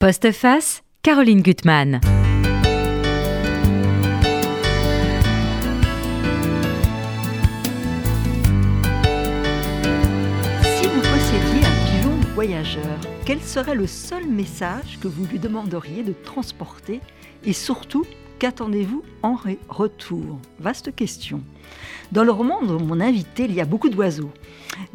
Postface, Caroline Gutmann. Si vous possédiez un pigeon voyageur, quel serait le seul message que vous lui demanderiez de transporter et surtout Qu'attendez-vous en retour? Vaste question. Dans le roman de mon invité, il y a beaucoup d'oiseaux.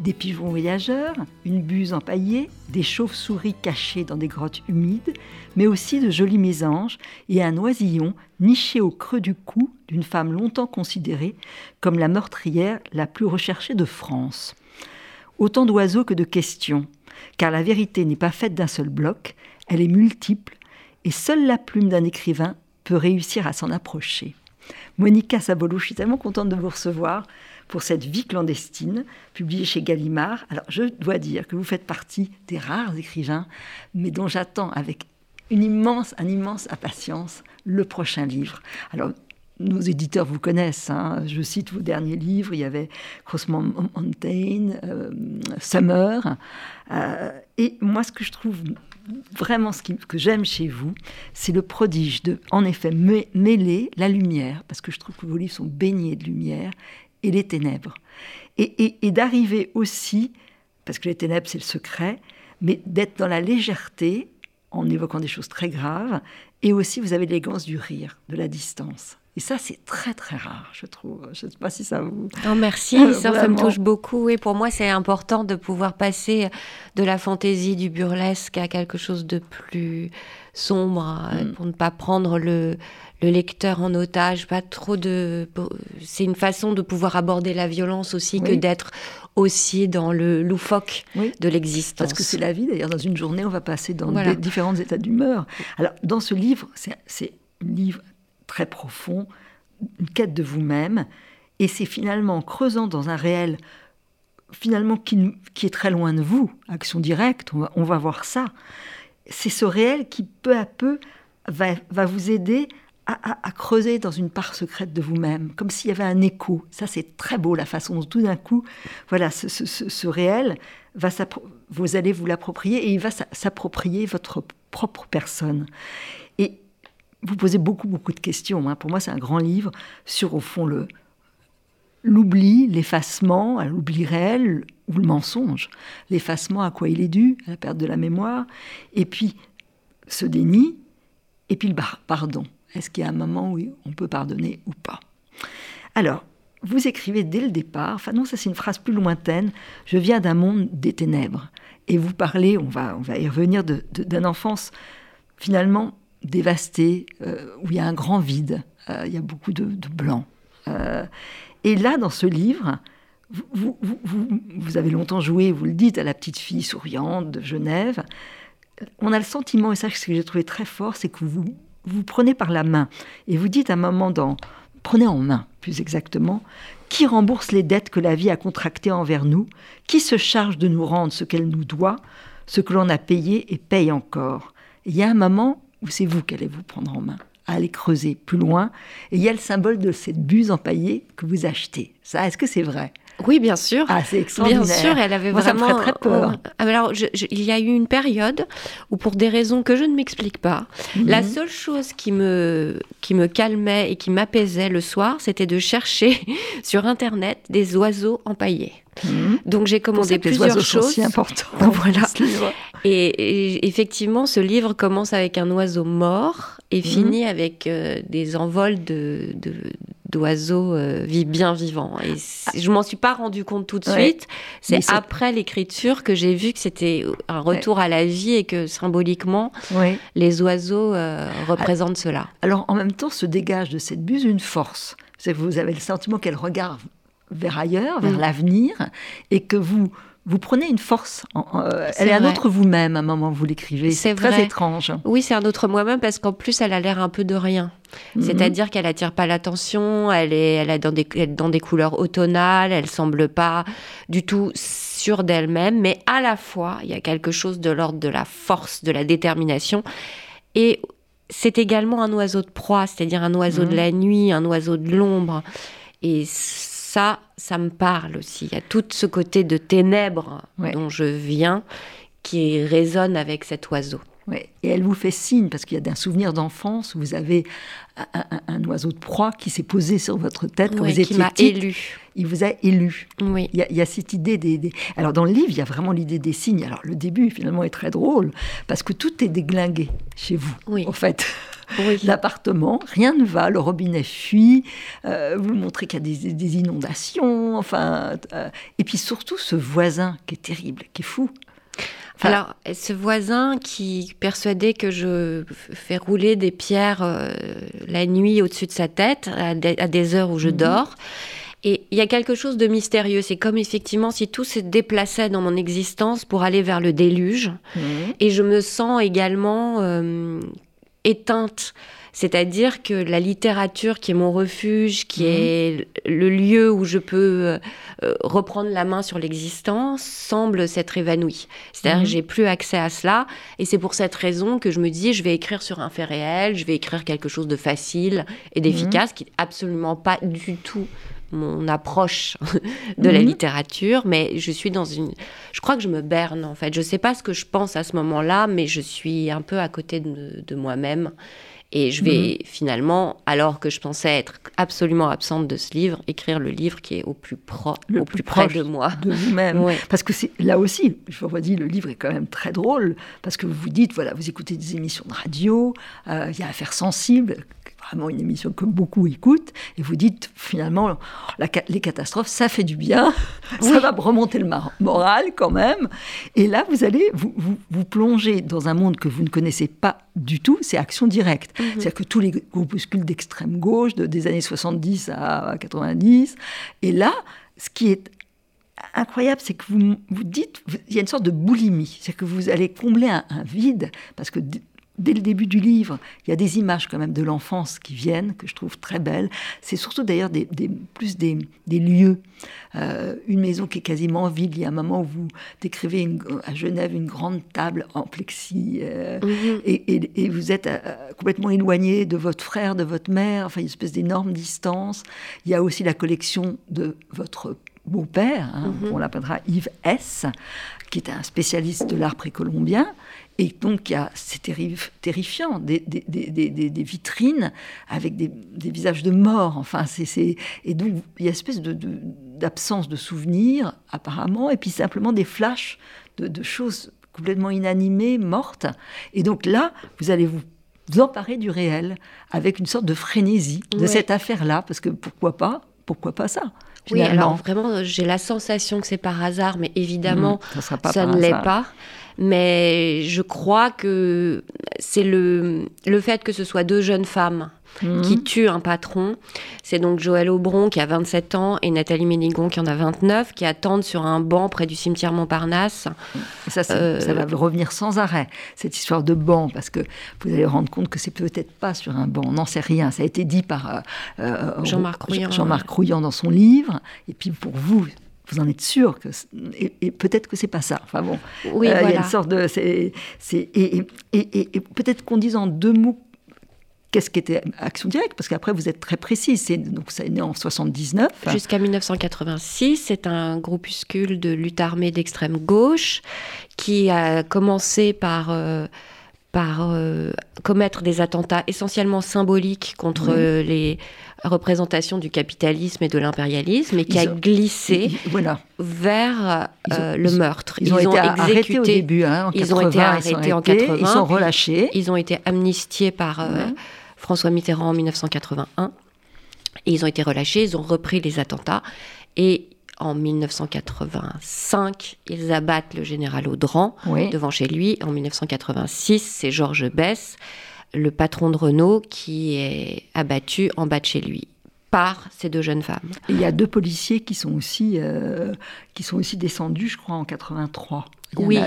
Des pigeons voyageurs, une buse empaillée, des chauves-souris cachées dans des grottes humides, mais aussi de jolis mésanges et un oisillon niché au creux du cou d'une femme longtemps considérée comme la meurtrière la plus recherchée de France. Autant d'oiseaux que de questions, car la vérité n'est pas faite d'un seul bloc, elle est multiple, et seule la plume d'un écrivain peut réussir à s'en approcher. Monica Sabolo, je suis tellement contente de vous recevoir pour cette vie clandestine, publiée chez Gallimard. Alors, je dois dire que vous faites partie des rares écrivains, mais dont j'attends avec une immense, un immense impatience le prochain livre. Alors, nos éditeurs vous connaissent. Hein. Je cite vos derniers livres. Il y avait Crossman Mountain, euh, Summer. Euh, et moi, ce que je trouve vraiment ce que j'aime chez vous, c'est le prodige de, en effet, mêler la lumière, parce que je trouve que vos livres sont baignés de lumière, et les ténèbres. Et, d'arriver aussi, parce que les ténèbres, c'est le secret, mais d'être dans la légèreté, en évoquant des choses très graves, et aussi vous avez l'élégance du rire, de la distance. Et ça, c'est très très rare, je trouve. Je ne sais pas si ça vous... Oh, merci, euh, ça, ça, me touche beaucoup. Et pour moi, c'est important de pouvoir passer de la fantaisie, du burlesque à quelque chose de plus sombre, mm. pour ne pas prendre le, le lecteur en otage, pas trop de... C'est une façon de pouvoir aborder la violence aussi que d'être aussi dans le loufoque de l'existence. Parce que c'est la vie, d'ailleurs, dans une journée, on va passer dans différents états d'humeur. Alors, dans ce livre, c'est un livre très profond, une quête de vous-même. Et c'est finalement en creusant dans un réel finalement qui, qui, est très loin de vous, action directe, on va, voir ça. C'est ce réel qui peu à peu va, va vous aider à, creuser dans une part secrète de vous-même, comme s'il y avait un écho. Ça, c'est très beau, la façon dont tout d'un coup, voilà, ce, ce, ce réel, va vous allez vous l'approprier et il va s'approprier votre propre personne. Vous posez beaucoup, beaucoup de questions. Hein. Pour moi, c'est un grand livre sur, au fond, le l'oubli, l'effacement, l'oubli réel ou le mensonge. L'effacement, à quoi il est dû, à la perte de la mémoire, et puis ce déni, et puis le pardon. Est-ce qu'il y a un moment où on peut pardonner ou pas? Alors, vous écrivez dès le départ, enfin non, ça c'est une phrase plus lointaine, je viens d'un monde des ténèbres. Et vous parlez, on va, on va y revenir, d'une de, enfance finalement dévasté, euh, où il y a un grand vide, euh, il y a beaucoup de, blanc. Euh, et là, dans ce livre, vous, vous, avez longtemps joué, vous le dites, à la petite fille souriante de Genève. On a le sentiment, et ça, ce que j'ai trouvé très fort, c'est que vous vous prenez par la main et vous dites à un moment dans, prenez en main, plus exactement, qui rembourse les dettes que la vie a contractées envers nous, qui se charge de nous rendre ce qu'elle nous doit, ce que l'on a payé et paye encore. il y a un moment ou c'est vous qui allez vous prendre en main à aller creuser plus loin. Et il y a le symbole de cette buse empaillée que vous achetez. Ça, est-ce que c'est vrai? Oui, bien sûr. Ah, c'est extraordinaire. Bien sûr, elle avait vraiment. Ça me très peur. Alors, il y a eu une période où, pour des raisons que je ne m'explique pas, mhm. la seule chose qui me qui me calmait et qui m'apaisait le soir, c'était de chercher sur Internet des oiseaux empaillés. Mhm. Donc j'ai commandé plusieurs choses. C'est important. voilà. Et, effectivement, ce livre commence avec un oiseau mort et mhm. finit avec euh, des envols de, d'oiseaux euh, bien vivants. Et je m'en suis pas rendu compte tout de suite. C'est après l'écriture que j'ai vu que c'était un retour à la vie et que symboliquement, les oiseaux euh, représentent cela. Alors en même temps, se dégage de cette buse une force. C'est que vous avez le sentiment qu'elle regarde vers ailleurs, vers mm. l'avenir, et que vous vous prenez une force. Euh, elle est, un autre vous-même à un moment où vous l'écrivez. C'est très étrange. Oui, c'est un autre moi-même parce qu'en plus, elle a l'air un peu de rien. Mhm. C'est-à-dire qu'elle attire pas l'attention, elle est, elle est dans des, dans des couleurs automnales, elle semble pas du tout sûre d'elle-même, mais à la fois, il y a quelque chose de l'ordre de la force, de la détermination. Et c'est également un oiseau de proie, c'est-à-dire un oiseau de mhm. la nuit, un oiseau de l'ombre. Et ça, ça me parle aussi. Il y a tout ce côté de ténèbres dont je viens qui résonne avec cet oiseau. Ouais. Et elle vous fait signe, parce qu'il y a un souvenir d'enfance où vous avez un, oiseau de proie qui s'est posé sur votre tête quand vous étiez qui m'a élu. Il vous a élu. Oui. Il y, a, cette idée des, Alors dans le livre, il y a vraiment l'idée des signes. Alors le début, finalement, est très drôle, parce que tout est déglingué chez vous, oui. en fait. Oui. L'appartement, rien ne va, le robinet fuit, euh, vous montrez qu'il y a des, inondations, enfin... Euh, et puis surtout ce voisin qui est terrible, qui est fou. Alors, ce voisin qui persuadait que je fais rouler des pierres euh, la nuit au-dessus de sa tête, à des, heures où je mhm. dors, et il y a quelque chose de mystérieux. C'est comme effectivement si tout se déplaçait dans mon existence pour aller vers le déluge. Mhm. Et je me sens également euh, éteinte c'est-à-dire que la littérature, qui est mon refuge, qui mhm. est le lieu où je peux euh, reprendre la main sur l'existence, semble s'être évanouie. C'est-à-dire que mhm. j'ai plus accès à cela. Et c'est pour cette raison que je me dis, je vais écrire sur un fait réel, je vais écrire quelque chose de facile et d'efficace, qui n'est absolument pas du tout mon approche de la littérature, mais je suis dans une... Je crois que je me berne, en fait. Je ne sais pas ce que je pense à ce moment-là, mais je suis un peu à côté de moi-même. Et je vais mhm. finalement, alors que je pensais être absolument absente de ce livre, écrire le livre qui est au plus, pro, au plus, près de moi. De vous-même. Parce que là aussi, je vous dis, le livre est quand même très drôle, parce que vous vous dites, voilà, vous écoutez des émissions de radio, euh, il y a Affaires sensibles, vraiment une émission que beaucoup écoutent, et vous dites finalement, les catastrophes, ça fait du bien, ça va remonter le moral quand même. Et là, vous allez vous, vous, plonger dans un monde que vous ne connaissez pas du tout, c'est Action Directe. Mhm. C'est-à-dire que tous les groupuscules d'extrême gauche, de, des années 70 à 90, et là, ce qui est incroyable, c'est que vous vous dites, il y a une sorte de boulimie, c'est que vous allez combler un, un vide, parce que dès le début du livre, il y a des images quand même de l'enfance qui viennent, que je trouve très belles. C'est surtout d'ailleurs des, plus des, lieux. Euh, une maison qui est quasiment vide. Il y a un moment où vous décrivez à Genève une grande table en plexi euh, mhm. et, vous êtes euh, complètement éloigné de votre frère, de votre mère, enfin une espèce d'énorme distance. Il y a aussi la collection de votre beau-père, hein, mhm. on l'appellera Yves S., qui est un spécialiste de l'art précolombien. Et donc, c'est terrifiant, des, des, des, des, vitrines avec des, visages de morts. Enfin, c'est, et donc, il y a une espèce de, d'absence de souvenirs, apparemment, et puis simplement des flashs de, choses complètement inanimées, mortes. Et donc là, vous allez vous emparer du réel avec une sorte de frénésie de cette affaire-là, parce que pourquoi pas Pourquoi pas ça oui, alors vraiment, j'ai la sensation que c'est par hasard, mais évidemment, mmh, ça, ça ne l'est pas. Mais je crois que c'est le, le fait que ce soit deux jeunes femmes mmh. qui tuent un patron. C'est donc Joël Aubron qui a 27 ans et Nathalie Ménigon qui en a 29, qui attendent sur un banc près du cimetière Montparnasse. Ça, euh, ça va revenir sans arrêt, cette histoire de banc, parce que vous allez vous rendre compte que c'est peut-être pas sur un banc, on n'en sait rien. Ça a été dit par euh, euh, Jean-Marc Rouillant. Jean-Marc Rouillant dans son livre. Et puis pour vous, vous en êtes sûr que et, peut-être que c'est pas ça. Enfin bon, oui, voilà. il y a une sorte de c'est et, et, peut-être qu'on dise en deux mots qu'est-ce qu'était Action Directe Parce qu'après, vous êtes très précis. C'est, donc, ça est né en 79. Jusqu'à 1986, c'est un groupuscule de lutte armée d'extrême gauche qui a commencé par euh, par euh, commettre des attentats essentiellement symboliques contre les représentations du capitalisme et de l'impérialisme et qui a glissé voilà. vers euh, le meurtre. Ils, ont, été arrêtés au début, hein, en ils ont été arrêtés en 80. Ils sont relâchés. Ils ont été amnistiés par euh, François Mitterrand en 1981. Et ils ont été relâchés, ils ont repris les attentats. Et en 1985, ils abattent le général Audran devant chez lui. En 1986, c'est Georges Bess, le patron de Renault, qui est abattu en bas de chez lui par ces deux jeunes femmes. il y a deux policiers qui sont aussi, euh, qui sont aussi descendus, je crois, en 83. Oui,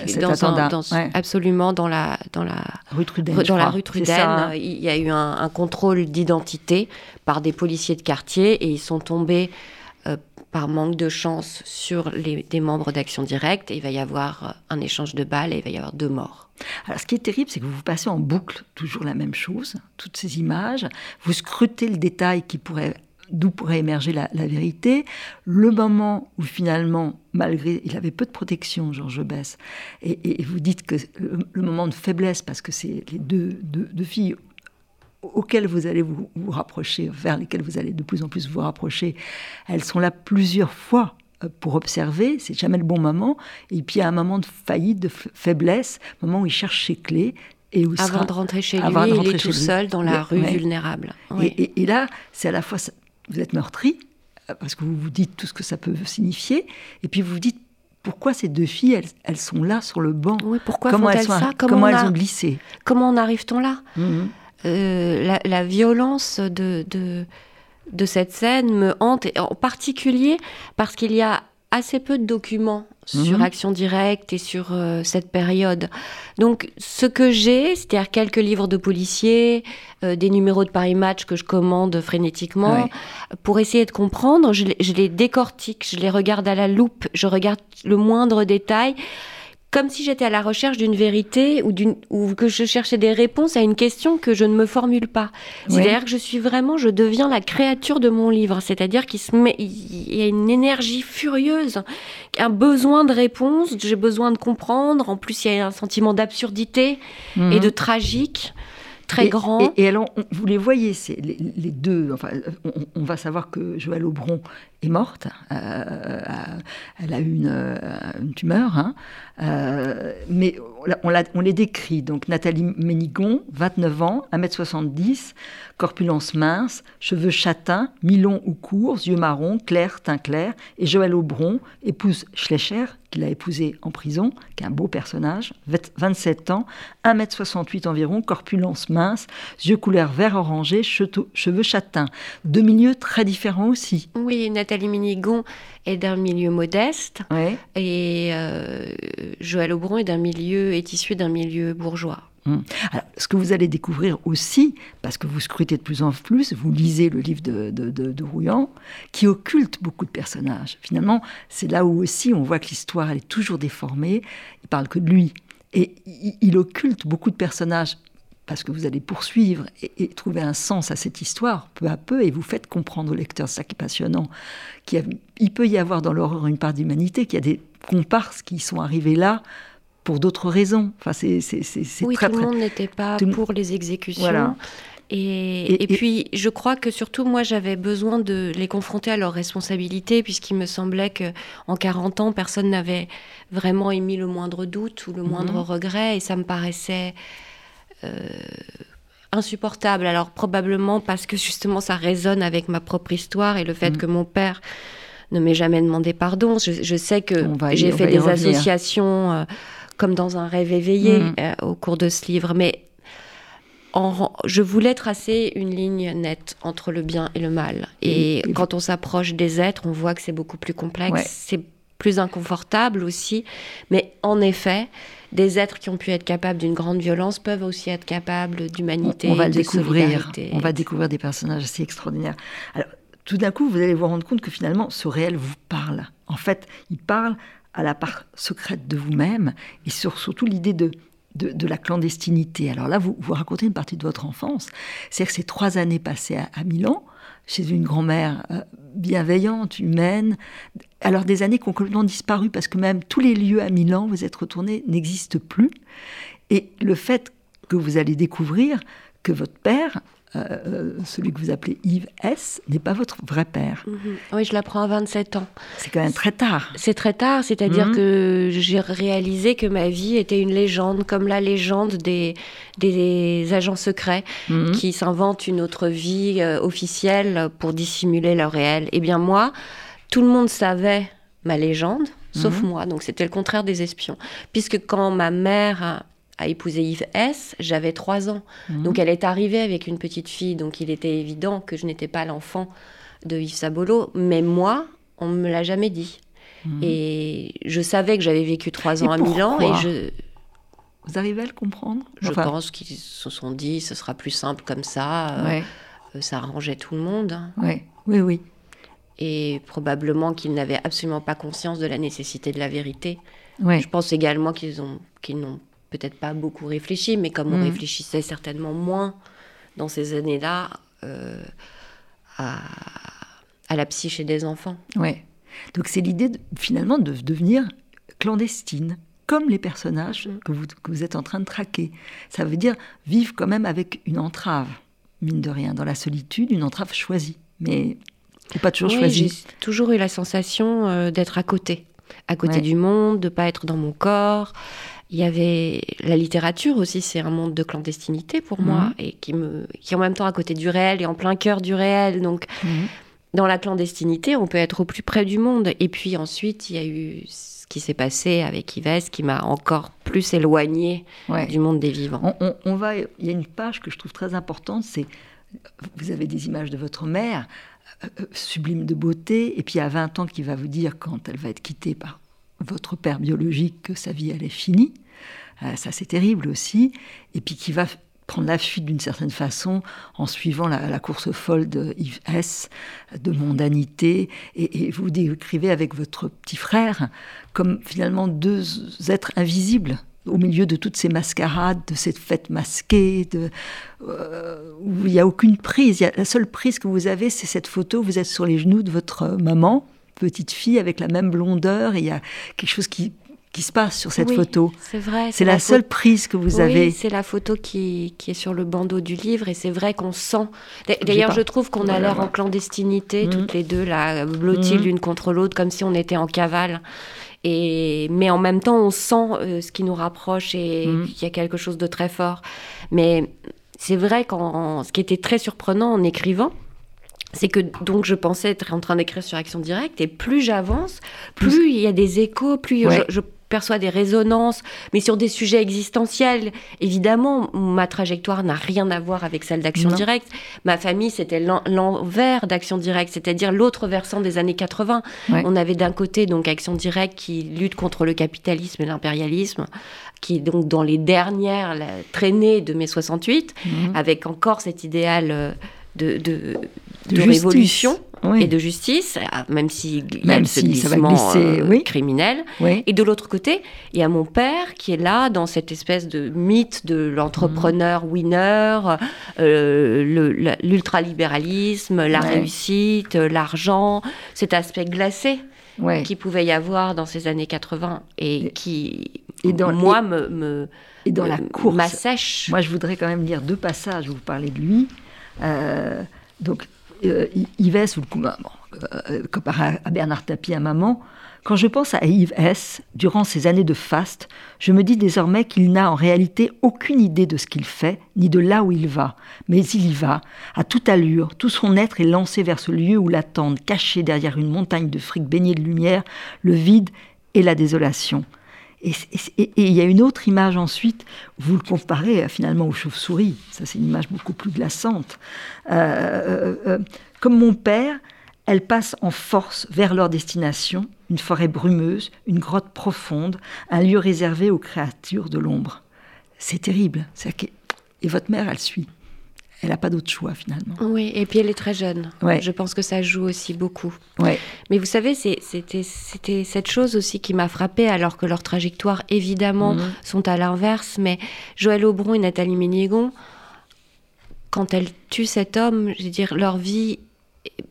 absolument dans la dans la rue Truden. Dans la rue Truden, il y a eu un contrôle d'identité par des policiers de quartier et ils sont tombés par manque de chance sur les, des membres d'Action Directe, il va y avoir euh, un échange de balles et il va y avoir deux morts. Alors, ce qui est terrible, c'est que vous passez en boucle toujours la même chose, toutes ces images. Vous scrutez le détail qui pourrait d'où pourrait émerger la, vérité, le moment où finalement, malgré, il avait peu de protection, Georges Bess, et, vous dites que le, moment de faiblesse, parce que c'est les deux, deux, filles auxquelles vous allez vous, rapprocher, vers lesquelles vous allez de plus en plus vous rapprocher, elles sont là plusieurs fois euh, pour observer, c'est jamais le bon moment, et puis il y a un moment de faillite, de faiblesse, moment où il cherche ses clés, et où avant de rentrer chez lui, il est tout seul dans la rue vulnérable. Et, et, là, c'est à la fois vous êtes meurtri, euh, parce que vous vous dites tout ce que ça peut signifier, et puis vous vous dites pourquoi ces deux filles, elles, sont là sur le banc? Oui, Pourquoi comment elles, ça? Comment, elles ont glissé? Comment en arrive-t-on là? Euh, la, violence de, de, de, cette scène me hante, en particulier parce qu'il y a assez peu de documents sur mhm. Action Directe et sur euh, cette période. Donc, ce que j'ai, c'est-à-dire quelques livres de policiers, euh, des numéros de Paris Match que je commande frénétiquement, pour essayer de comprendre, je les décortique, je les regarde à la loupe, je regarde le moindre détail comme si j'étais à la recherche d'une vérité ou, d'une, ou que je cherchais des réponses à une question que je ne me formule pas. C'est-à-dire que je suis vraiment, je deviens la créature de mon livre. C'est-à-dire qu'il se met, il y a une énergie furieuse, un besoin de réponse, j'ai besoin de comprendre. En plus, il y a un sentiment d'absurdité et mhm. de tragique très grand. Et, alors, vous les voyez, c'est les, deux. Enfin, on, va savoir que Joëlle Aubron est morte. Euh, elle a eu une, euh, tumeur. Hein. Euh, mais on, les décrit. Donc, Nathalie Ménigon, 29 ans, 1m70, corpulence mince, cheveux châtains, mi-longs ou courts, yeux marrons, clairs, teint clair. Et Joëlle Aubron, épouse Schlecher, qu'il a épousé en prison, qui est un beau personnage, 27 ans, 1m68 environ, corpulence mince, yeux couleur vert orangé, cheveux châtains. Deux milieux très différents aussi. Minigon est d'un milieu modeste et euh, Joël Aubron est d'un milieu, est issu d'un milieu bourgeois. Hum. Alors, ce que vous allez découvrir aussi, parce que vous scrutez de plus en plus, vous lisez le livre de, de, Rouillan, qui occulte beaucoup de personnages. Finalement, c'est là où aussi on voit que l'histoire, elle est toujours déformée. Il parle que de lui. Et il, occulte beaucoup de personnages parce que vous allez poursuivre et, trouver un sens à cette histoire peu à peu, et vous faites comprendre au lecteur, ça qui est passionnant, qu'il il peut y avoir dans l'horreur une part d'humanité, qu'il y a des comparses qui sont arrivés là pour d'autres raisons. Enfin, c'est, c'est, oui, tout le monde n'était pas pour les exécutions. Et, et, puis, je crois que surtout, moi, j'avais besoin de les confronter à leurs responsabilités, puisqu'il me semblait que en 40 ans, personne n'avait vraiment émis le moindre doute ou le mhm. moindre regret, et ça me paraissait insupportable. Alors, probablement parce que justement, ça résonne avec ma propre histoire et le fait mhm. que mon père ne m'ait jamais demandé pardon. Je, sais que j'ai fait des associations. Euh, comme dans un rêve éveillé mm. euh, au cours de ce livre. Mais en, je voulais tracer une ligne nette entre le bien et le mal. Et, quand on s'approche des êtres, on voit que c'est beaucoup plus complexe. C'est plus inconfortable aussi. Mais en effet, des êtres qui ont pu être capables d'une grande violence peuvent aussi être capables d'humanité, on, va de découvrir. On va découvrir des personnages assez extraordinaires. Alors, tout d'un coup, vous allez vous rendre compte que finalement, ce réel vous parle. En fait, il parle à la part secrète de vous-même et sur, surtout l'idée de, de, la clandestinité. Alors là, vous, vous racontez une partie de votre enfance. C'est-à-dire que ces trois années passées à, Milan, chez une grand-mère euh, bienveillante, humaine, alors des années qui ont complètement disparu parce que même tous les lieux à Milan, vous êtes retourné, n'existent plus. Et le fait que vous allez découvrir que votre père euh, celui que vous appelez Yves S, n'est pas votre vrai père. Mhm. Oui, je l'apprends à 27 ans. C'est quand même très tard. C'est très tard, c'est-à-dire mhm. que j'ai réalisé que ma vie était une légende, comme la légende des, des agents secrets mhm. qui s'inventent une autre vie euh, officielle pour dissimuler leur réel. Eh bien moi, tout le monde savait ma légende, sauf moi. Donc c'était le contraire des espions. Puisque quand ma mère a épousé Yves S, j'avais trois ans. Mhm. Donc elle est arrivée avec une petite fille, donc il était évident que je n'étais pas l'enfant de Yves Sabolo, mais moi, on ne me l'a jamais dit. Mhm. Et je savais que j'avais vécu trois ans à Milan et je... Vous arrivez à le comprendre? Je pense qu'ils se sont dit, ce sera plus simple comme ça. Euh, euh, ça arrangeait tout le monde. Oui, oui, oui. Et probablement qu'ils n'avaient absolument pas conscience de la nécessité de la vérité. Je pense également qu'ils ont qu'ils n'ont peut-être pas beaucoup réfléchi, mais comme on mm. réfléchissait certainement moins dans ces années-là euh, à, à la psyché des enfants. Ouais. Donc c'est l'idée finalement de devenir clandestine, comme les personnages mm. que, vous, que vous êtes en train de traquer. Ça veut dire vivre quand même avec une entrave, mine de rien, dans la solitude, une entrave choisie. Mais pas toujours oui. J'ai toujours eu la sensation euh, d'être à côté, à côté du monde, de pas être dans mon corps. Il y avait la littérature aussi, c'est un monde de clandestinité pour moi, mm. et qui, me, qui est en même temps à côté du réel et en plein cœur du réel. Donc, mm. dans la clandestinité, on peut être au plus près du monde. Et puis ensuite, il y a eu qui s'est passé avec Yves qui m'a encore plus éloigné du monde des vivants. On, va, il y a une page que je trouve très importante, c'est vous avez des images de votre mère, sublime de beauté, et puis à 20 ans qui va vous dire quand elle va être quittée par votre père biologique que sa vie elle est finie. Euh, ça c'est terrible aussi, et puis qui va prendre la fuite d'une certaine façon en suivant la, course folle de Yves S, de mondanité, et, vous décrivez avec votre petit frère comme finalement deux êtres invisibles au milieu de toutes ces mascarades, de cette fête masquée, de, euh, où il n'y a aucune prise. la seule prise que vous avez, c'est cette photo, vous êtes sur les genoux de votre maman, petite fille avec la même blondeur, et il y a quelque chose qui qui se passe sur cette photo. C'est vrai. C'est la, seule prise que vous avez. C'est la photo qui, qui, est sur le bandeau du livre et c'est vrai qu'on sent. D'ailleurs, je trouve qu'on a l'air en clandestinité, mmh. toutes les deux, là, blotties mmh. l'une contre l'autre, comme si on était en cavale. Et, mais en même temps, on sent euh, ce qui nous rapproche et mmh. qu'il y a quelque chose de très fort. Mais c'est vrai qu'en ce qui était très surprenant en écrivant, c'est que donc je pensais être en train d'écrire sur Action Directe et plus j'avance, plus, il y a des échos, plus je, perçoit des résonances, mais sur des sujets existentiels. Évidemment, ma trajectoire n'a rien à voir avec celle d'Action Directe. Ma famille, c'était l'envers d'Action Directe, c'est-à-dire l'autre versant des années 80. On avait d'un côté donc Action Directe qui lutte contre le capitalisme et l'impérialisme, qui est donc dans les dernières traînées de mai 68, mhm. avec encore cet idéal euh, de, de, de révolution et de justice, ah, même si il y a ce glissement euh, criminel. Et de l'autre côté, il y a mon père qui est là dans cette espèce de mythe de l'entrepreneur mhm. winner, euh, l'ultralibéralisme, la réussite, l'argent, cet aspect glacé qu'il pouvait y avoir dans ces années 80 et, qui, et dans, moi, me, me, et dans la course, m'assèche. Moi, je voudrais quand même lire deux passages où vous parlez de lui. Euh, donc, euh, Yves S, ou le, euh, comparé à Bernard Tapie, à maman, quand je pense à Yves S, durant ces années de faste, je me dis désormais qu'il n'a en réalité aucune idée de ce qu'il fait, ni de là où il va. Mais il y va, à toute allure, tout son être est lancé vers ce lieu où l'attendent, caché derrière une montagne de fric baignée de lumière, le vide et la désolation. Et il y a une autre image ensuite, vous le comparez euh, finalement aux chauves-souris, ça c'est une image beaucoup plus glaçante. Euh, euh, comme mon père, elles passent en force vers leur destination, une forêt brumeuse, une grotte profonde, un lieu réservé aux créatures de l'ombre. C'est terrible. Et votre mère, elle suit elle n'a pas d'autre choix finalement. Oui, et puis elle est très jeune. Je pense que ça joue aussi beaucoup. Ouais. Mais vous savez, c'était cette chose aussi qui m'a frappée, alors que leurs trajectoires, évidemment, mhm. sont à l'inverse. Mais Joël Aubron et Nathalie Ménégon, quand elles tuent cet homme, je veux dire, leur vie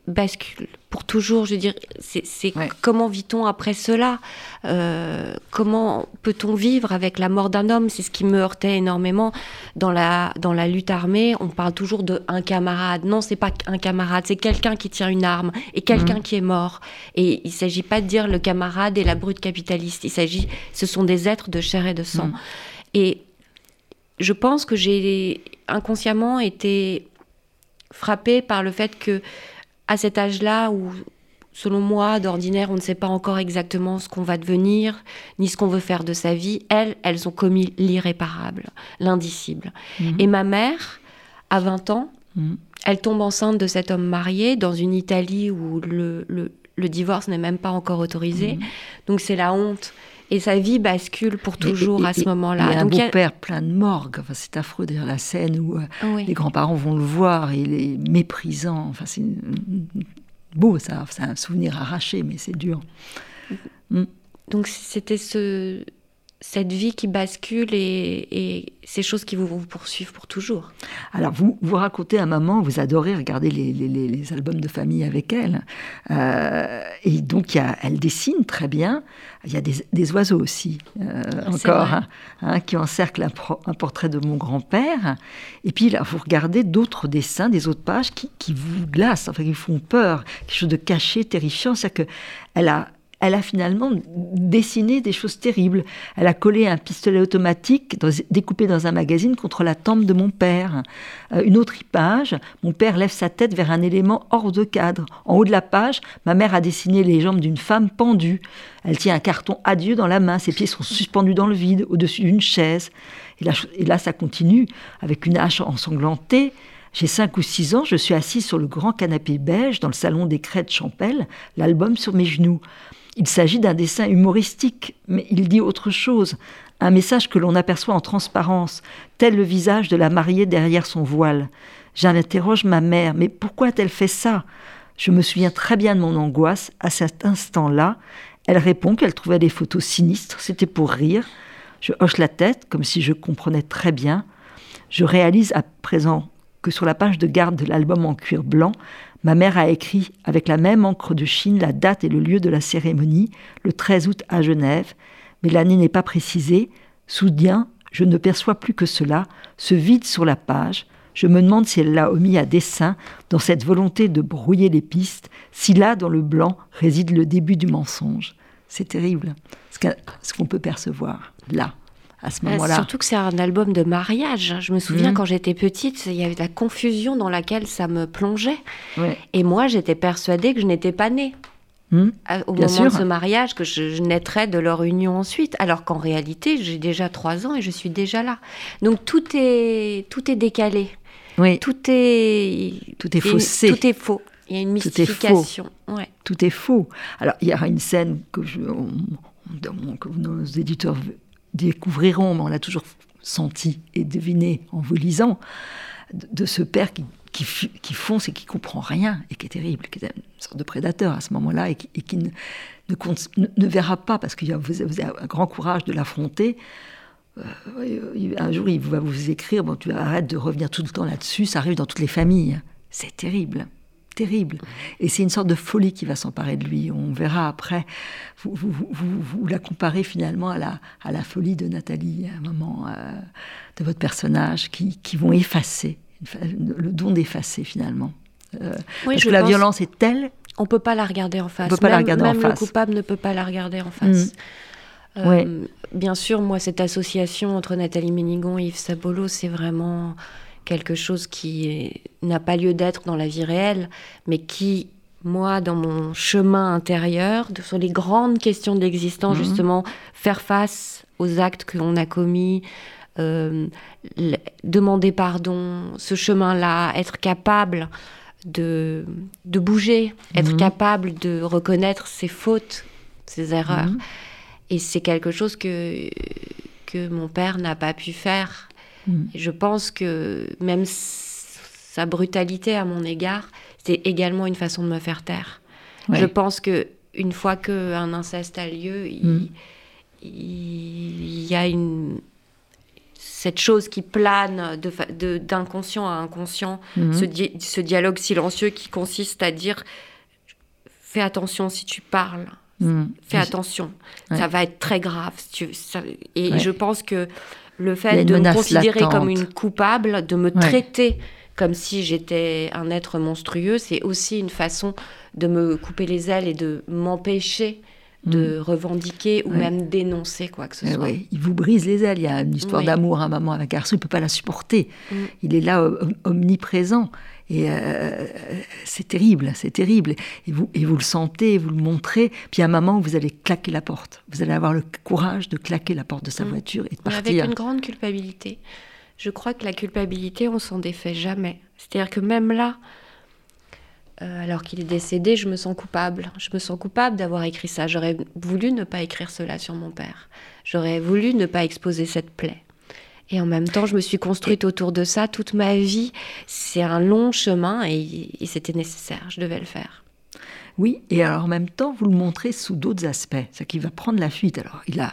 bascule pour toujours. Je veux dire, c'est comment vit-on après cela? Euh, Comment peut-on vivre avec la mort d'un homme? C'est ce qui me heurtait énormément dans la dans la lutte armée. On parle toujours de un camarade. Non, c'est pas un camarade, c'est quelqu'un qui tient une arme et quelqu'un mhm. qui est mort. Et il s'agit pas de dire le camarade et la brute capitaliste. Il s'agit, ce sont des êtres de chair et de sang. Mhm. Et je pense que j'ai inconsciemment été frappée par le fait que à cet âge-là où, selon moi, d'ordinaire, on ne sait pas encore exactement ce qu'on va devenir, ni ce qu'on veut faire de sa vie, elles, elles ont commis l'irréparable, l'indicible. Mhm. Et ma mère, à 20 ans, mhm. elle tombe enceinte de cet homme marié dans une Italie où le, le, divorce n'est même pas encore autorisé. Mhm. Donc c'est la honte. Et sa vie bascule pour toujours à ce moment-là. Il y a un beau-père plein de morgue. Enfin, c'est affreux d'ailleurs la scène où euh, les grands-parents vont le voir et il est méprisant. Enfin, c'est beau, ça. C'est un souvenir arraché, mais c'est dur. Mm. Donc c'était ce, cette vie qui bascule et, ces choses qui vous, poursuivent pour toujours. Alors, vous, vous racontez à maman, vous adorez regarder les, albums de famille avec elle. Euh, et donc, y a, elle dessine très bien. Il y a des, oiseaux aussi, euh, encore, hein, hein, qui encerclent un, portrait de mon grand-père. Et puis, là, vous regardez d'autres dessins, des autres pages qui, qui vous glacent, enfin, qui font peur, quelque chose de caché, terrifiant. C'est-à-dire qu'elle a elle a finalement dessiné des choses terribles. Elle a collé un pistolet automatique découpé dans un magazine contre la tempe de mon père. Euh, une autre page, mon père lève sa tête vers un élément hors de cadre. En haut de la page, ma mère a dessiné les jambes d'une femme pendue. Elle tient un carton adieu dans la main, ses pieds sont suspendus dans le vide, au-dessus d'une chaise. Et là, ça continue, avec une hache ensanglantée. J'ai cinq ou six ans, je suis assise sur le grand canapé beige dans le salon des crêtes Champel, l'album sur mes genoux. Il s'agit d'un dessin humoristique, mais il dit autre chose, un message que l'on aperçoit en transparence, tel le visage de la mariée derrière son voile. J'interroge ma mère, mais pourquoi a-t-elle fait ça? Je me souviens très bien de mon angoisse à cet instant-là. Elle répond qu'elle trouvait des photos sinistres, c'était pour rire. Je hoche la tête comme si je comprenais très bien. Je réalise à présent que sur la page de garde de l'album en cuir blanc, Ma mère a écrit avec la même encre de Chine la date et le lieu de la cérémonie, le 13 août à Genève, mais l'année n'est pas précisée. Soudain, je ne perçois plus que cela, ce vide sur la page. Je me demande si elle l'a omis à dessein, dans cette volonté de brouiller les pistes, si là, dans le blanc, réside le début du mensonge. C'est terrible, ce qu'on peut percevoir là à ce moment-là. Surtout que c'est un album de mariage. Je me souviens mhm. quand j'étais petite, il y avait la confusion dans laquelle ça me plongeait. Et moi, j'étais persuadée que je n'étais pas née. Mhm. Au moment de ce mariage, que je, naîtrais de leur union ensuite, alors qu'en réalité, j'ai déjà trois ans et je suis déjà là. Donc tout est, tout est décalé. Oui. Tout est, tout est faussé. Tout est faux. Il y a une mystification. Tout est faux. Tout est faux. Alors, il y a une scène que, je, que nos éditeurs découvriront, mais on l'a toujours senti et deviné en vous lisant, de, ce père qui, qui, fonce et qui comprend rien et qui est terrible, qui est une sorte de prédateur à ce moment-là et qui, ne, ne, verra pas, parce vous, vous avez un grand courage de l'affronter. Euh, un jour, il va vous écrire, bon, tu arrêtes de revenir tout le temps là-dessus, ça arrive dans toutes les familles. C'est terrible terrible. Et c'est une sorte de folie qui va s'emparer de lui. On verra après. Vous, vous, la comparez finalement à la, à la folie de Nathalie, à un moment euh, de votre personnage, qui, qui vont effacer, le don d'effacer finalement. Euh, parce que la violence est telle. On peut pas la regarder en face. On peut pas même, la regarder en face. le coupable ne peut pas la regarder en face. Mm. Euh, bien sûr, moi, cette association entre Nathalie Ménigon et Yves Sabolo, c'est vraiment quelque chose qui n'a pas lieu d'être dans la vie réelle, mais qui, moi, dans mon chemin intérieur, sur les grandes questions de l'existence, mhm. justement, faire face aux actes que l'on a commis, euh, demander pardon, ce chemin-là, être capable de, de bouger, être mhm. capable de reconnaître ses fautes, ses erreurs. Mhm. Et c'est quelque chose que, que mon père n'a pas pu faire Mm. je pense que même sa brutalité à mon égard, c'est également une façon de me faire taire. Je pense que une fois qu'un inceste a lieu, il, mm. y a une cette chose qui plane d'inconscient à inconscient, mm. ce, dialogue silencieux qui consiste à dire fais attention si tu parles, fais attention, ça va être très grave. et je pense que le fait de me considérer comme une coupable, de me traiter comme si j'étais un être monstrueux, c'est aussi une façon de me couper les ailes et de m'empêcher de mm. revendiquer ou même dénoncer quoi que ce eh soit. Il vous brise les ailes. Il y a une histoire d'amour, un maman avec un garçon, il ne peut pas la supporter. Mm. Il est là omniprésent. Et euh, c'est terrible, c'est terrible. Et vous, et vous le sentez, vous le montrez. Puis à un moment, vous allez claquer la porte. Vous allez avoir le courage de claquer la porte de sa mm. voiture et de partir. avec une grande culpabilité. Je crois que la culpabilité, on s'en défait jamais. C'est-à-dire que même là, euh, alors qu'il est décédé, je me sens coupable. Je me sens coupable d'avoir écrit ça. J'aurais voulu ne pas écrire cela sur mon père. J'aurais voulu ne pas exposer cette plaie. Et en même temps, je me suis construite autour de ça toute ma vie. C'est un long chemin et, c'était nécessaire. Je devais le faire. Oui, et alors en même temps, vous le montrez sous d'autres aspects. C'est qu'il va prendre la fuite. Alors, il a,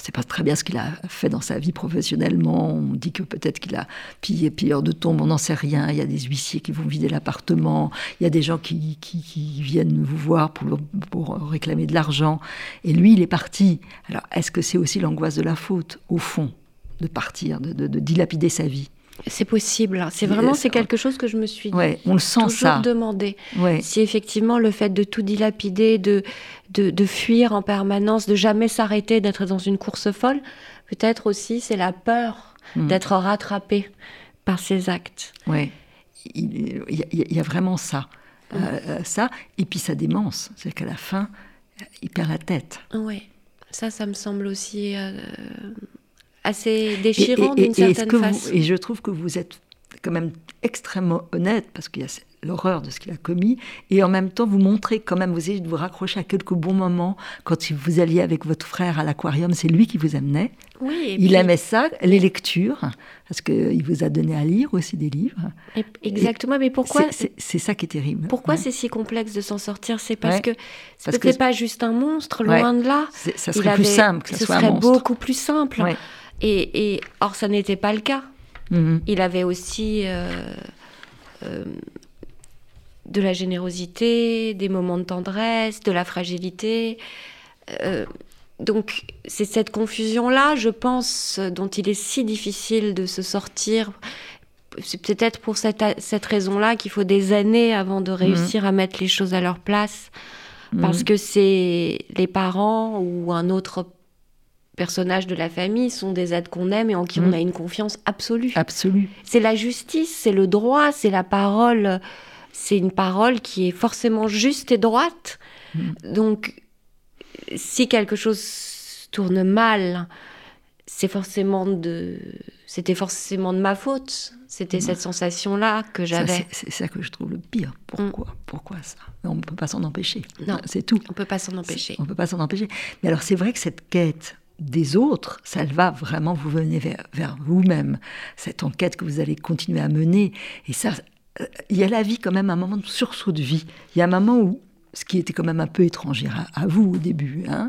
ne sait pas très bien ce qu'il a fait dans sa vie professionnellement. On dit que peut-être qu'il a pillé pilleur de tombes, on n'en sait rien. Il y a des huissiers qui vont vider l'appartement. Il y a des gens qui, qui, viennent vous voir pour, pour réclamer de l'argent. Et lui, il est parti. Alors, est-ce que c'est aussi l'angoisse de la faute, au fond, de partir, de, de dilapider sa vie c'est possible. C'est vraiment c'est quelque chose que je me suis ouais, on le sent toujours ça. demandé. Si effectivement le fait de tout dilapider, de, de, fuir en permanence, de jamais s'arrêter, d'être dans une course folle, peut-être aussi c'est la peur hmm. d'être rattrapé par ses actes. Oui, il, y, a vraiment ça. Euh, euh, ça, et puis sa démence. C'est qu'à la fin, il perd la tête. Oui, ça, ça me semble aussi... Euh, assez déchirant d'une certaine façon. et je trouve que vous êtes quand même extrêmement honnête parce qu'il y a l'horreur de ce qu'il a commis et en même temps vous montrez quand même vous essayez de vous raccrocher à quelques bons moments quand vous alliez avec votre frère à l'aquarium c'est lui qui vous amenait. Oui, il aimait ça les lectures parce qu'il vous a donné à lire aussi des livres. Exactement mais pourquoi c'est ça qui est terrible. pourquoi c'est si complexe de s'en sortir? C'est parce que ce n'est pas juste un monstre loin de là. Ça serait plus simple que ce soit serait beaucoup plus simple et, or, ça n'était pas le cas. Mhm. Il avait aussi euh, euh, de la générosité, des moments de tendresse, de la fragilité. Euh, donc, c'est cette confusion-là, je pense, dont il est si difficile de se sortir. C'est peut-être pour cette, cette raison-là qu'il faut des années avant de réussir à mettre les choses à leur place. Parce mhm. que c'est les parents ou un autre personnages de la famille sont des êtres qu'on aime et en qui on mm. a une confiance absolue. Absolue. C'est la justice, c'est le droit, c'est la parole. C'est une parole qui est forcément juste et droite. Mm. Donc, si quelque chose tourne mal, c'est forcément de, c'était forcément de ma faute. C'était mm. cette sensation-là que j'avais. C'est ça que je trouve le pire. Pourquoi? Pourquoi ça? On ne peut pas s'en empêcher. Non, c'est tout. On peut pas s'en empêcher. On peut pas s'en empêcher. Mais alors c'est vrai que cette quête des autres, ça va vraiment vous venir vers, vous-même. Cette enquête que vous allez continuer à mener. Et ça, euh, il y a la vie quand même un moment de sursaut de vie. Il y a un moment où, ce qui était quand même un peu étranger à, vous au début, hein,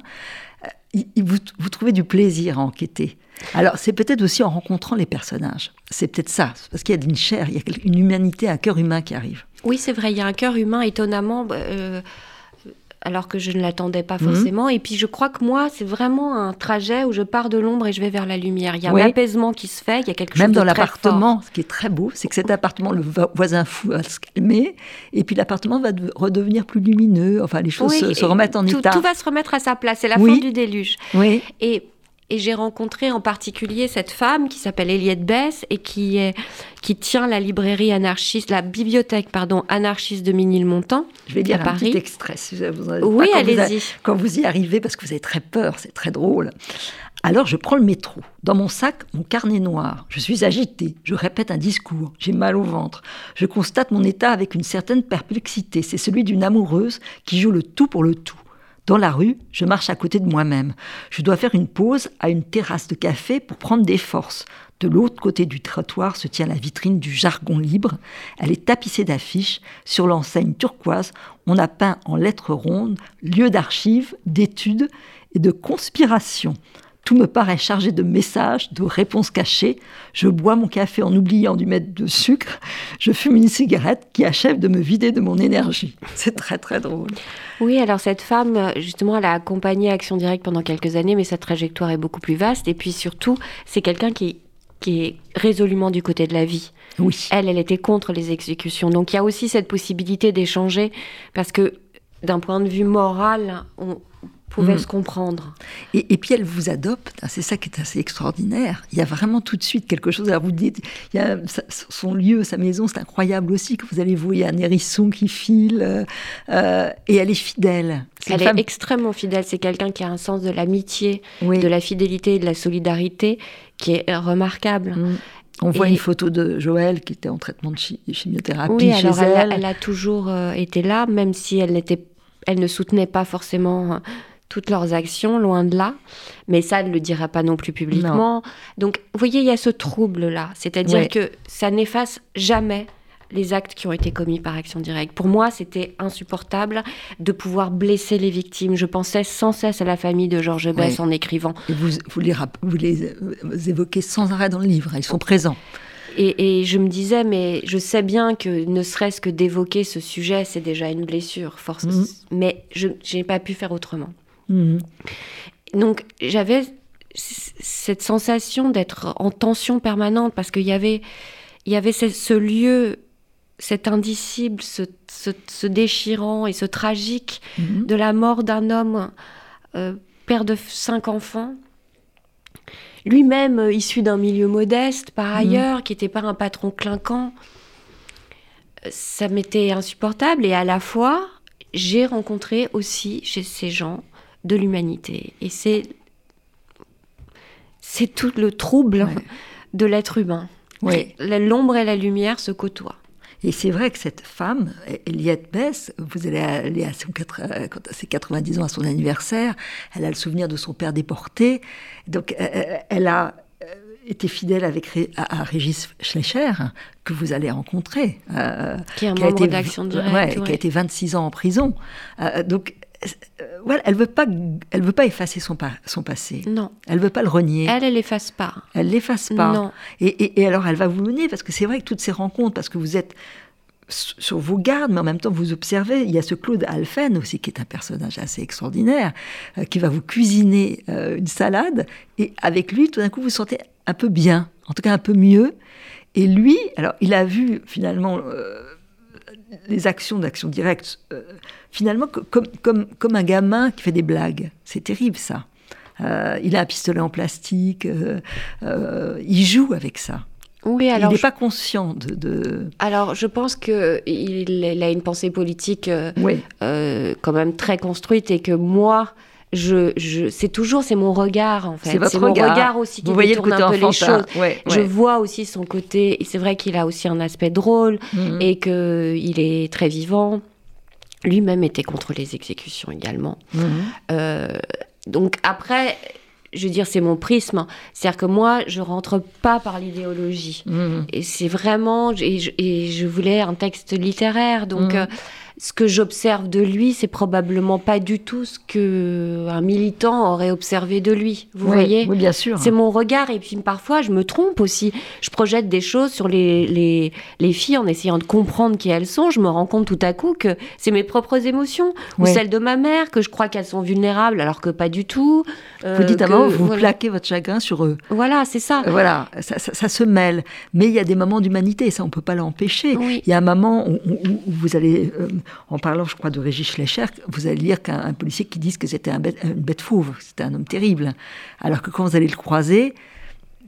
euh, vous, vous, trouvez du plaisir à enquêter. Alors, c'est peut-être aussi en rencontrant les personnages. C'est peut-être ça, parce qu'il y a une chair, il y a une humanité, un cœur humain qui arrive. Oui, c'est vrai, il y a un cœur humain étonnamment. Euh, alors que je ne l'attendais pas mhm. forcément. Et puis je crois que moi, c'est vraiment un trajet où je pars de l'ombre et je vais vers la lumière. Il y a un apaisement qui se fait, il y a quelque Même chose de dans l'appartement, ce qui est très beau, c'est que cet appartement, le voisin fou va se calmer, et puis l'appartement va redevenir plus lumineux. Enfin, les choses se, remettent en état. Tout va se remettre à sa place. C'est la fin du déluge. Oui. Et et j'ai rencontré en particulier cette femme qui s'appelle Eliette Bess et qui, est, qui tient la librairie anarchiste, la bibliothèque pardon, anarchiste de Minilmontant. Je vais lire un petit extrait si vous en avez Oui, allez-y. Quand vous y arrivez, parce que vous avez très peur, c'est très drôle. Alors je prends le métro. Dans mon sac, mon carnet noir. Je suis agitée. Je répète un discours. J'ai mal au ventre. Je constate mon état avec une certaine perplexité. C'est celui d'une amoureuse qui joue le tout pour le tout. Dans la rue, je marche à côté de moi-même. Je dois faire une pause à une terrasse de café pour prendre des forces. De l'autre côté du trottoir se tient la vitrine du jargon libre. Elle est tapissée d'affiches. Sur l'enseigne turquoise, on a peint en lettres rondes lieu d'archives, d'études et de conspiration. Tout me paraît chargé de messages, de réponses cachées. Je bois mon café en oubliant d'y mettre de sucre. Je fume une cigarette qui achève de me vider de mon énergie. C'est très très drôle. Oui, alors cette femme, justement, elle a accompagné Action Directe pendant quelques années, mais sa trajectoire est beaucoup plus vaste. Et puis surtout, c'est quelqu'un qui, qui est résolument du côté de la vie. Oui. Elle, elle était contre les exécutions. Donc il y a aussi cette possibilité d'échanger, parce que d'un point de vue moral, on, pouvait mm. se comprendre. Et, puis elle vous adopte, hein, c'est ça qui est assez extraordinaire. Il y a vraiment tout de suite quelque chose. à vous dites, il y a son lieu, sa maison, c'est incroyable aussi que vous allez voir, il y a un hérisson qui file, euh, euh, et elle est fidèle. elle est extrêmement fidèle. C'est quelqu'un qui a un sens de l'amitié, de la fidélité et de la solidarité qui est remarquable. Mm. On voit une photo de Joël qui était en traitement de chimiothérapie oui, alors elle. elle. A, toujours euh, été là, même si elle n'était, elle ne soutenait pas forcément toutes leurs actions, loin de là. Mais ça, ne le dira pas non plus publiquement. Donc, vous voyez, il y a ce trouble-là. C'est-à-dire que ça n'efface jamais les actes qui ont été commis par Action Directe. Pour moi, c'était insupportable de pouvoir blesser les victimes. Je pensais sans cesse à la famille de Georges Bess en écrivant. Et vous, vous, les, vous les euh, évoquez sans arrêt dans le livre, ils sont présents. Et, je me disais, mais je sais bien que ne serait-ce que d'évoquer ce sujet, c'est déjà une blessure, force. Mhm. Mais je n'ai pas pu faire autrement. Mhm. Donc j'avais cette sensation d'être en tension permanente parce qu'il y avait, il y avait ce, lieu, cet indicible, ce, déchirant et ce tragique mhm. de la mort d'un homme, euh, père de cinq enfants, lui-même euh, issu d'un milieu modeste par mhm. ailleurs, qui n'était pas un patron clinquant. Ça m'était insupportable et à la fois, j'ai rencontré aussi chez ces gens de l'humanité. Et c'est c'est tout le trouble de l'être humain. Oui. L'ombre et la lumière se côtoient. Et c'est vrai que cette femme, Eliette Bess, vous allez aller à, son ses 90 ans, à son anniversaire, elle a le souvenir de son père déporté. Donc, euh, euh, elle a euh, été fidèle avec, à, Régis Schleicher, que vous allez rencontrer. qui est un membre d'Action Directe. Qui a été 26 ans en prison. donc, euh, voilà, elle veut pas, elle veut pas effacer son, son passé. Non. Elle veut pas le renier. Elle, elle l'efface pas. Elle l'efface pas. Non. Et, et, alors, elle va vous mener parce que c'est vrai que toutes ces rencontres, parce que vous êtes sur vos gardes, mais en même temps vous observez, il y a ce Claude Alphen aussi qui est un personnage assez extraordinaire, euh, qui va vous cuisiner euh, une salade, et avec lui, tout d'un coup, vous, vous sentez un peu bien, en tout cas un peu mieux. Et lui, alors il a vu finalement les actions d'action directe, euh, finalement, comme, comme, comme un gamin qui fait des blagues. C'est terrible, ça. Euh, il a un pistolet en plastique, euh, il joue avec ça. Oui, alors il n'est pas conscient de, Alors, je pense qu'il il a une pensée politique quand même très construite et que moi, je, je c'est toujours c'est mon regard en fait. C'est mon regard aussi qui détourne un peu les choses. Je vois aussi son côté. C'est vrai qu'il a aussi un aspect drôle mhm. et que il est très vivant. Lui-même était contre les exécutions également. Mhm. Euh, donc après, je veux dire, c'est mon prisme. C'est-à-dire que moi, je rentre pas par l'idéologie. Mhm. Et c'est vraiment. Et je, et je, voulais un texte littéraire. Donc. Euh, ce que j'observe de lui, c'est probablement pas du tout ce que un militant aurait observé de lui. Vous voyez Oui, bien sûr. C'est mon regard. Et puis parfois, je me trompe aussi. Je projette des choses sur les, les, les, filles en essayant de comprendre qui elles sont. Je me rends compte tout à coup que c'est mes propres émotions ou celles de ma mère, que je crois qu'elles sont vulnérables alors que pas du tout. Euh, vous dites à que, vous plaquez votre chagrin sur eux. Voilà, c'est ça. Euh, voilà, ça, ça, se mêle. Mais il y a des moments d'humanité, ça on peut pas l'empêcher. Il y a un moment où, vous allez euh, en parlant, je crois, de Régis Schleicher, vous allez lire qu'un policier qui dit que c'était un bête, une bête fauve, c'était un homme terrible. Alors que quand vous allez le croiser,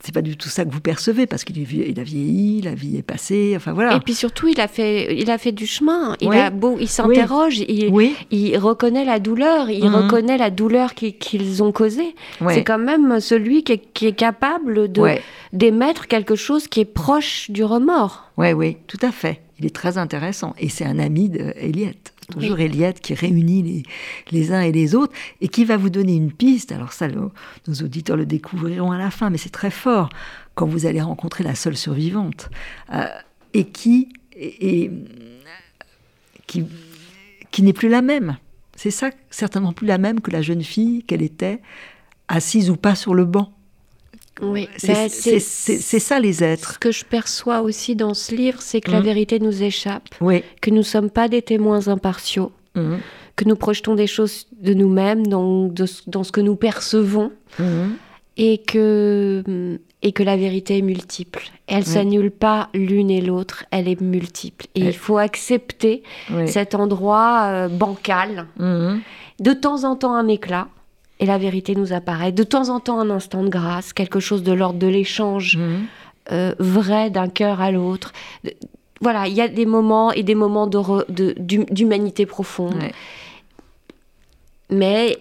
c'est pas du tout ça que vous percevez parce qu'il il a vieilli, la vie est passée, enfin voilà. Et puis surtout, il a fait, il a fait du chemin. Il a beau, il s'interroge, il, il, reconnaît la douleur, il mhm. reconnaît la douleur qu'ils ont causée. C'est quand même celui qui est, capable de d'émettre quelque chose qui est proche du remords. Oui, oui, tout à fait. Il est très intéressant et c'est un ami d'Eliette toujours Eliette qui réunit les, les, uns et les autres et qui va vous donner une piste. Alors ça, nos auditeurs le découvriront à la fin, mais c'est très fort quand vous allez rencontrer la seule survivante euh, et qui, et, qui, qui n'est plus la même. C'est ça, certainement plus la même que la jeune fille qu'elle était, assise ou pas sur le banc. Oui, c'est ça les êtres. Ce que je perçois aussi dans ce livre, c'est que la mmh. vérité nous échappe, oui. que nous ne sommes pas des témoins impartiaux, mmh. que nous projetons des choses de nous-mêmes dans, dans, ce que nous percevons, mmh. et, que, et que la vérité est multiple. Elle ne s'annule pas l'une et l'autre, elle est multiple. Et il faut accepter cet endroit euh, bancal, de temps en temps un éclat, et la vérité nous apparaît. De temps en temps, un instant de grâce, quelque chose de l'ordre de l'échange mhm. euh, vrai d'un cœur à l'autre. Voilà, il y a des moments et des moments d'humanité profonde. Mais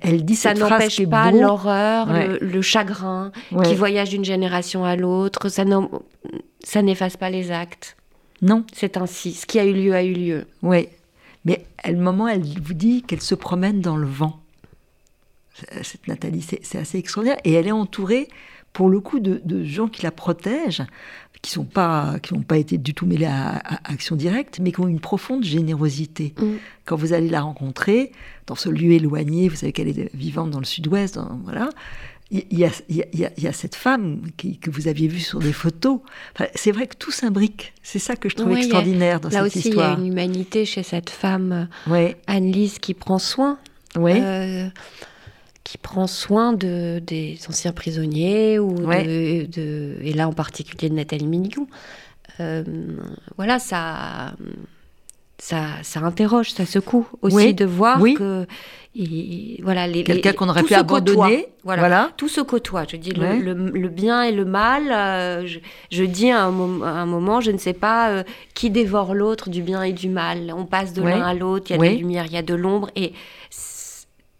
elle dit ça n'empêche pas l'horreur, le, chagrin qui voyage d'une génération à l'autre. Ça n'efface pas les actes. Non. C'est ainsi. Ce qui a eu lieu a eu lieu. Oui. Mais à un moment, elle vous dit qu'elle se promène dans le vent cette Nathalie, c'est assez extraordinaire. Et elle est entourée, pour le coup, de, gens qui la protègent, qui n'ont pas, qui pas été du tout mêlés à, Action Directe, mais qui ont une profonde générosité. Mm. Quand vous allez la rencontrer, dans ce lieu éloigné, vous savez qu'elle est vivante dans le sud-ouest, voilà, il y, y, a, cette femme que vous aviez vue sur des photos. c'est vrai que tout s'imbrique. C'est ça que je trouve extraordinaire dans cette histoire. Là aussi, il y a une humanité chez cette femme, ouais. Anne-Lise, qui prend soin. Euh, qui prend soin de, des anciens prisonniers, ou de, et là en particulier de Nathalie Minigou. Euh, voilà, ça, ça, ça interroge, ça secoue aussi de voir que voilà, les, quelqu'un qu'on aurait pu abandonner, voilà, tout se côtoie. Je dis le, bien et le mal. Euh, je, dis à un, moment, je ne sais pas euh, qui dévore l'autre du bien et du mal. On passe de l'un à l'autre. Il y a de la lumière, il y a de l'ombre, et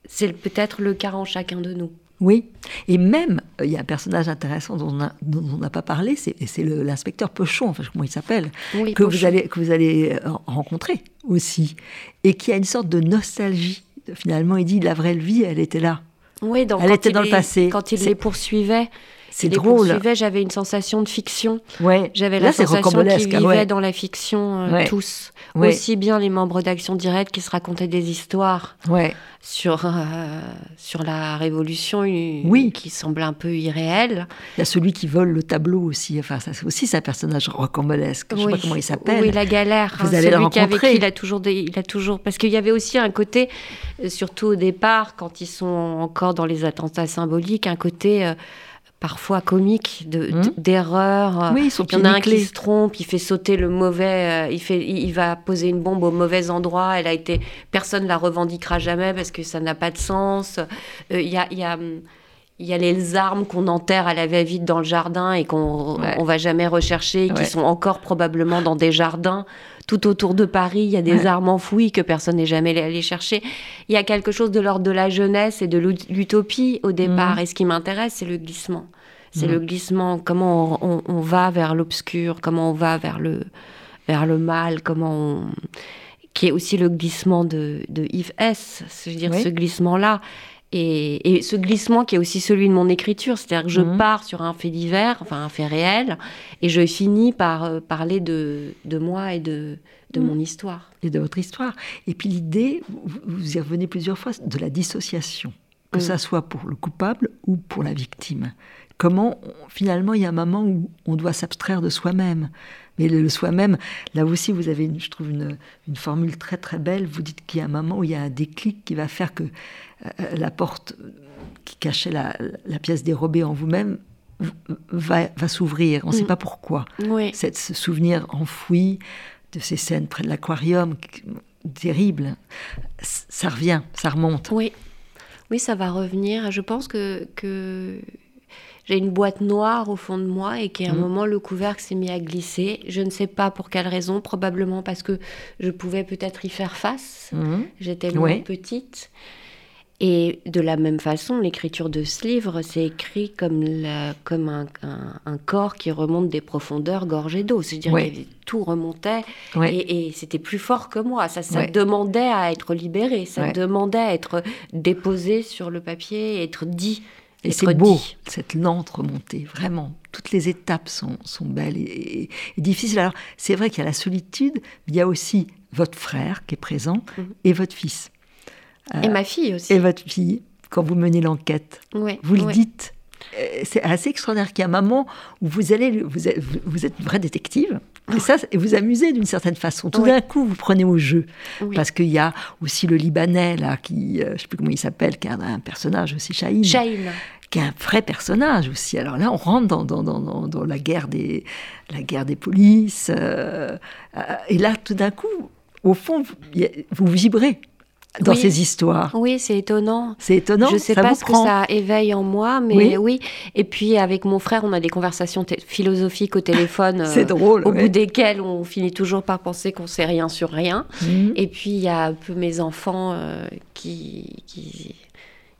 c'est peut-être le cas en chacun de nous. Oui, et même, euh, il y a un personnage intéressant dont on n'a pas parlé, c'est l'inspecteur Pochon, enfin, comment il s'appelle, que, vous allez, que vous allez rencontrer aussi, et qui a une sorte de nostalgie finalement, il dit la vraie vie, elle était là. Oui, donc elle était dans le passé. Quand il les poursuivait, c'est drôle. J'avais une sensation de fiction. Ouais. J'avais la sensation qu'ils vivaient dans la fiction euh, tous. Aussi bien les membres d'Action Directe qui se racontaient des histoires sur, euh, sur la Révolution oui. qui semblent un peu irréelles. Il y a celui qui vole le tableau aussi. Enfin, ça, c'est aussi un personnage rocambolesque. Je ne sais pas comment il s'appelle. Oui, la galère. Vous allez le rencontrer. il a toujours des, il a toujours parce qu'il y avait aussi un côté, euh, surtout au départ, quand ils sont encore dans les attentats symboliques, un côté parfois comique hmm. d'erreurs. De, oui, il y en a un qui se trompe, il fait sauter le mauvais, euh, il fait, il, va poser une bombe au mauvais endroit. Elle a été, personne la revendiquera jamais parce que ça n'a pas de sens. Euh, il y a, y a il y a les armes qu'on enterre à la va-vite dans le jardin et qu'on ne va jamais rechercher, qui sont encore probablement dans des jardins tout autour de Paris. Il y a des armes enfouies que personne n'est jamais allé chercher. Il y a quelque chose de l'ordre de la jeunesse et de l'utopie au départ. Mhm. Et ce qui m'intéresse, c'est le glissement. C'est le mhm. glissement, comment on, va vers l'obscur, comment on va vers le, vers le mal, comment on... qui est aussi le glissement de, de Yves S. Je veux dire, ce glissement-là et, ce glissement qui est aussi celui de mon écriture, c'est-à-dire que je mhm. pars sur un fait divers, enfin un fait réel, et je finis par euh, parler de, de, moi et de, de mhm. mon histoire. Et de votre histoire. Et puis l'idée, vous y revenez plusieurs fois, de la dissociation, que ça soit pour le coupable ou pour la victime. Comment, finalement, il y a un moment où on doit s'abstraire de soi-même. Mais le, soi-même, là aussi, vous avez, je trouve, une, une, formule très très belle. Vous dites qu'il y a un moment où il y a un déclic qui va faire que la porte qui cachait la, pièce dérobée en vous-même va, s'ouvrir. On ne sait mm. pas pourquoi. Oui. ce souvenir enfoui de ces scènes près de l'aquarium, terrible, ça revient, ça remonte. Oui, oui, ça va revenir. Je pense que, que j'ai une boîte noire au fond de moi et qu'à un mm. moment le couvercle s'est mis à glisser. Je ne sais pas pour quelle raison, probablement parce que je pouvais peut-être y faire face. Mm. J'étais petite. Et de la même façon, l'écriture de ce livre, c'est écrit comme, comme un, corps qui remonte des profondeurs gorgées d'eau. C'est-à-dire que tout remontait et, c'était plus fort que moi. Ça, ça demandait à être libéré, ça demandait à être déposé sur le papier, être dit. Et c'est beau, cette lente remontée, vraiment. Toutes les étapes sont, sont belles et, difficiles. Alors, c'est vrai qu'il y a la solitude, mais il y a aussi votre frère qui est présent mhm. et votre fils et ma fille aussi. Et votre fille, quand vous menez l'enquête. vous le dites. Euh, c'est assez extraordinaire qu'il y a un moment où vous allez, vous êtes, vous êtes une vraie détective. Et ça, vous amusez d'une certaine façon. Tout d'un coup, vous prenez au jeu. Parce qu'il y a aussi le Libanais, là, qui, euh, je ne sais plus comment il s'appelle, qui a un personnage aussi, Shahin. Qui est un vrai personnage aussi. Alors là, on rentre dans, dans, dans, dans la, guerre des, la guerre des polices. Euh, et là, tout d'un coup, au fond, vous, vous vibrez dans ces histoires. Oui, c'est étonnant. C'est étonnant. Je ne sais pas ce que ça éveille en moi, mais oui. Et puis avec mon frère, on a des conversations philosophiques au téléphone. c'est euh, drôle. Au bout desquelles on finit toujours par penser qu'on sait rien sur rien. Mhm. Et puis il y a un peu mes enfants euh, qui, qui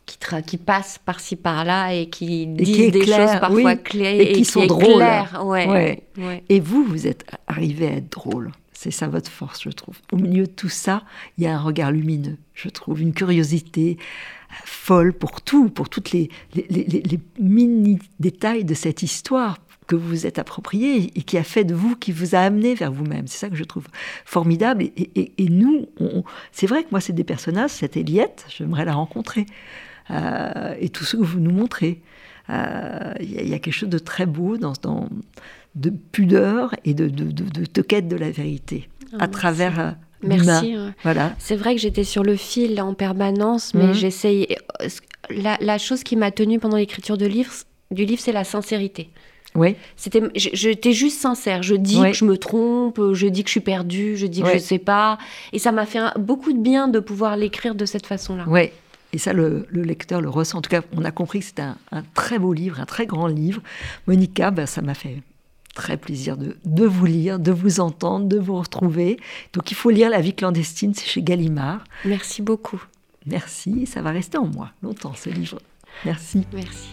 qui, qui, passent par-ci par-là et qui disent des choses parfois claires et, qui sont drôles. Ouais. Ouais. Et vous, vous êtes arrivé à être drôle. C'est ça votre force, je trouve. Au milieu de tout ça, il y a un regard lumineux, je trouve, une curiosité euh, folle pour tout, pour toutes les, les, mini-détails de cette histoire que vous vous êtes approprié et qui a fait de vous, qui vous a amené vers vous-même. C'est ça que je trouve formidable. Et, nous, c'est vrai que moi, c'est des personnages, cette Eliette, j'aimerais la rencontrer. Euh, et tout ce que vous nous montrez. Euh, il y, a quelque chose de très beau dans, dans de pudeur et de, de, de, de de la vérité ah, à travers euh, Merci. Voilà. C'est vrai que j'étais sur le fil en permanence, mais mhm. j'essaye. La, la, chose qui m'a tenue pendant l'écriture de livre, du livre, c'est la sincérité. Oui. C'était, j'étais juste sincère. Je dis que je me trompe, je dis que je suis perdue, je dis que je ne sais pas. Et ça m'a fait beaucoup de bien de pouvoir l'écrire de cette façon-là. Oui. Et ça, le, lecteur le ressent. En tout cas, on a compris que c'était un, très beau livre, un très grand livre. Monica, ben, ça m'a fait très plaisir de, de, vous lire, de vous entendre, de vous retrouver. Donc il faut lire La vie clandestine, c'est chez Gallimard. Merci beaucoup. Merci, ça va rester en moi longtemps ce livre. Merci. Merci.